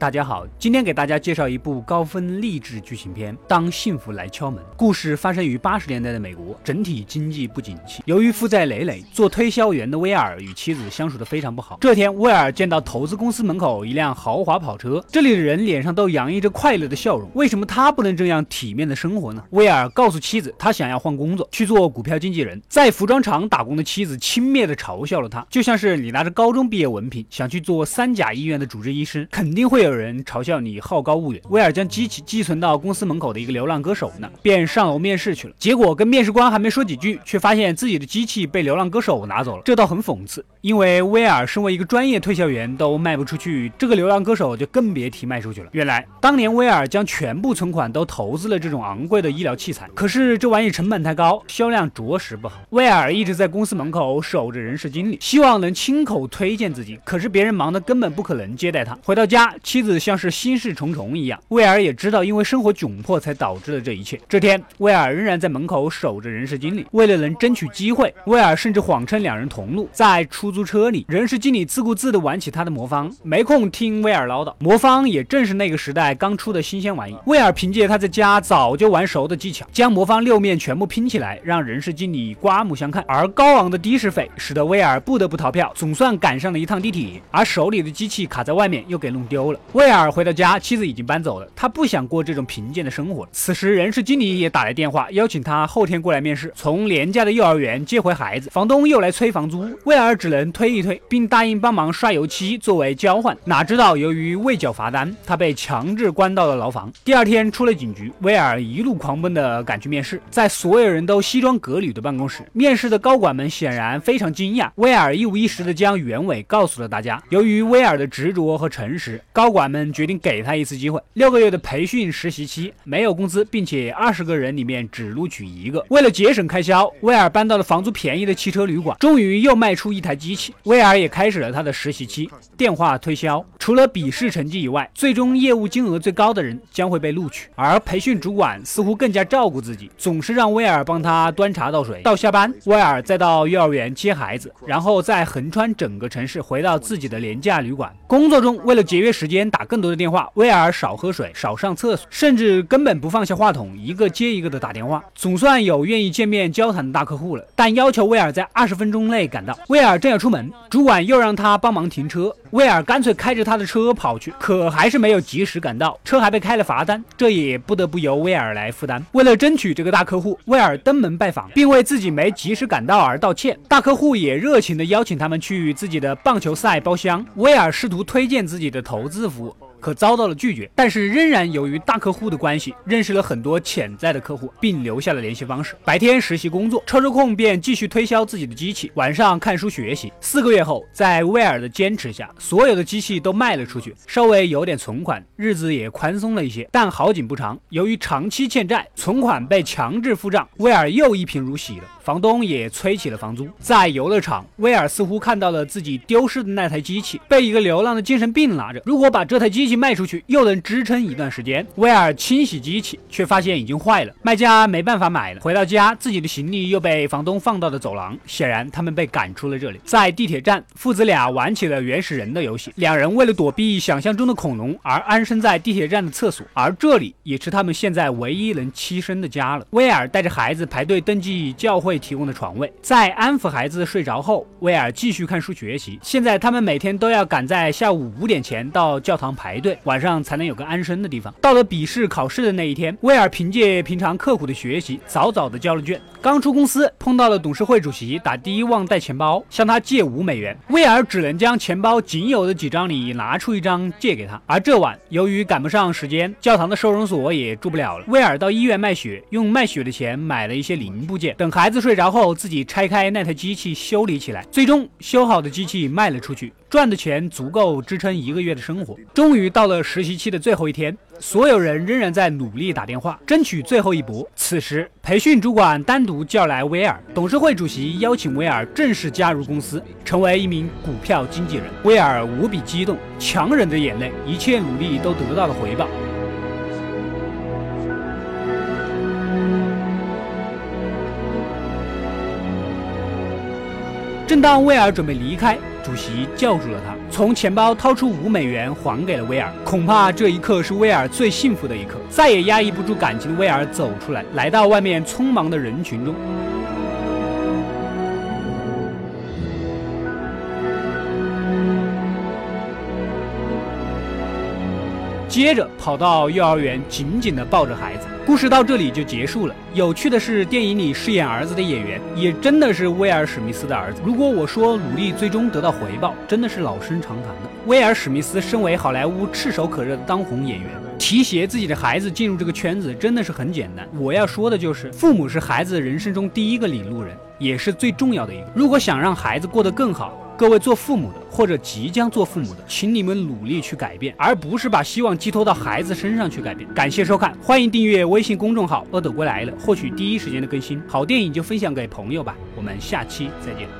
大家好，今天给大家介绍一部高分励志剧情片《当幸福来敲门》。故事发生于八十年代的美国，整体经济不景气。由于负债累累，做推销员的威尔与妻子相处的非常不好。这天，威尔见到投资公司门口一辆豪华跑车，这里的人脸上都洋溢着快乐的笑容。为什么他不能这样体面的生活呢？威尔告诉妻子，他想要换工作，去做股票经纪人。在服装厂打工的妻子轻蔑地嘲笑了他，就像是你拿着高中毕业文凭想去做三甲医院的主治医师，肯定会有。有人嘲笑你好高骛远。威尔将机器寄存到公司门口的一个流浪歌手那，便上楼面试去了。结果跟面试官还没说几句，却发现自己的机器被流浪歌手拿走了。这倒很讽刺，因为威尔身为一个专业推销员都卖不出去，这个流浪歌手就更别提卖出去了。原来当年威尔将全部存款都投资了这种昂贵的医疗器材，可是这玩意成本太高，销量着实不好。威尔一直在公司门口守着人事经理，希望能亲口推荐自己，可是别人忙得根本不可能接待他。回到家，妻。妻子像是心事重重一样，威尔也知道，因为生活窘迫才导致了这一切。这天，威尔仍然在门口守着人事经理。为了能争取机会，威尔甚至谎称两人同路。在出租车里，人事经理自顾自地玩起他的魔方，没空听威尔唠叨。魔方也正是那个时代刚出的新鲜玩意。威尔凭借他在家早就玩熟的技巧，将魔方六面全部拼起来，让人事经理刮目相看。而高昂的的士费使得威尔不得不逃票，总算赶上了一趟地铁，而手里的机器卡在外面，又给弄丢了。威尔回到家，妻子已经搬走了。他不想过这种贫贱的生活。此时，人事经理也打来电话，邀请他后天过来面试。从廉价的幼儿园接回孩子，房东又来催房租，威尔只能推一推，并答应帮忙刷油漆作为交换。哪知道，由于未缴罚单，他被强制关到了牢房。第二天出了警局，威尔一路狂奔的赶去面试。在所有人都西装革履的办公室，面试的高管们显然非常惊讶。威尔一五一十的将原委告诉了大家。由于威尔的执着和诚实，高管管们。决定给他一次机会，六个月的培训实习期，没有工资，并且二十个人里面只录取一个。为了节省开销，威尔搬到了房租便宜的汽车旅馆，终于又卖出一台机器。威尔也开始了他的实习期，电话推销。除了笔试成绩以外，最终业务金额最高的人将会被录取。而培训主管似乎更加照顾自己，总是让威尔帮他端茶倒水。到下班，威尔再到幼儿园接孩子，然后再横穿整个城市回到自己的廉价旅馆。工作中，为了节约时间，打更多。的电话，威尔少喝水，少上厕所，甚至根本不放下话筒，一个接一个的打电话。总算有愿意见面交谈的大客户了，但要求威尔在二十分钟内赶到。威尔正要出门，主管又让他帮忙停车。威尔干脆开着他的车跑去，可还是没有及时赶到，车还被开了罚单，这也不得不由威尔来负担。为了争取这个大客户，威尔登门拜访，并为自己没及时赶到而道歉。大客户也热情地邀请他们去自己的棒球赛包厢。威尔试图推荐自己的投资服务。可遭到了拒绝，但是仍然由于大客户的关系，认识了很多潜在的客户，并留下了联系方式。白天实习工作，抽着空便继续推销自己的机器，晚上看书学习。四个月后，在威尔的坚持下，所有的机器都卖了出去，稍微有点存款，日子也宽松了一些。但好景不长，由于长期欠债，存款被强制付账，威尔又一贫如洗了。房东也催起了房租。在游乐场，威尔似乎看到了自己丢失的那台机器，被一个流浪的精神病拿着。如果把这台机器卖出去，又能支撑一段时间。威尔清洗机器，却发现已经坏了，卖家没办法买了。回到家，自己的行李又被房东放到了走廊，显然他们被赶出了这里。在地铁站，父子俩玩起了原始人的游戏。两人为了躲避想象中的恐龙而安身在地铁站的厕所，而这里也是他们现在唯一能栖身的家了。威尔带着孩子排队登记教会。会提供的床位，在安抚孩子睡着后，威尔继续看书学习。现在他们每天都要赶在下午五点前到教堂排队，晚上才能有个安身的地方。到了笔试考试的那一天，威尔凭借平常刻苦的学习，早早的交了卷。刚出公司，碰到了董事会主席，打的忘带钱包，向他借五美元。威尔只能将钱包仅有的几张里拿出一张借给他。而这晚，由于赶不上时间，教堂的收容所也住不了了。威尔到医院卖血，用卖血的钱买了一些零部件，等孩子。睡着后，自己拆开那台机器修理起来，最终修好的机器卖了出去，赚的钱足够支撑一个月的生活。终于到了实习期的最后一天，所有人仍然在努力打电话，争取最后一搏。此时，培训主管单独叫来威尔，董事会主席邀请威尔正式加入公司，成为一名股票经纪人。威尔无比激动，强忍着眼泪，一切努力都得到了回报。正当威尔准备离开，主席叫住了他，从钱包掏出五美元还给了威尔。恐怕这一刻是威尔最幸福的一刻，再也压抑不住感情的威尔走出来，来到外面匆忙的人群中。接着跑到幼儿园，紧紧地抱着孩子。故事到这里就结束了。有趣的是，电影里饰演儿子的演员也真的是威尔史密斯的儿子。如果我说努力最终得到回报，真的是老生常谈的。威尔史密斯身为好莱坞炙手可热的当红演员，提携自己的孩子进入这个圈子真的是很简单。我要说的就是，父母是孩子人生中第一个领路人，也是最重要的一个。如果想让孩子过得更好，各位做父母的或者即将做父母的，请你们努力去改变，而不是把希望寄托到孩子身上去改变。感谢收看，欢迎订阅微信公众号“阿斗归来了”，获取第一时间的更新。好电影就分享给朋友吧，我们下期再见。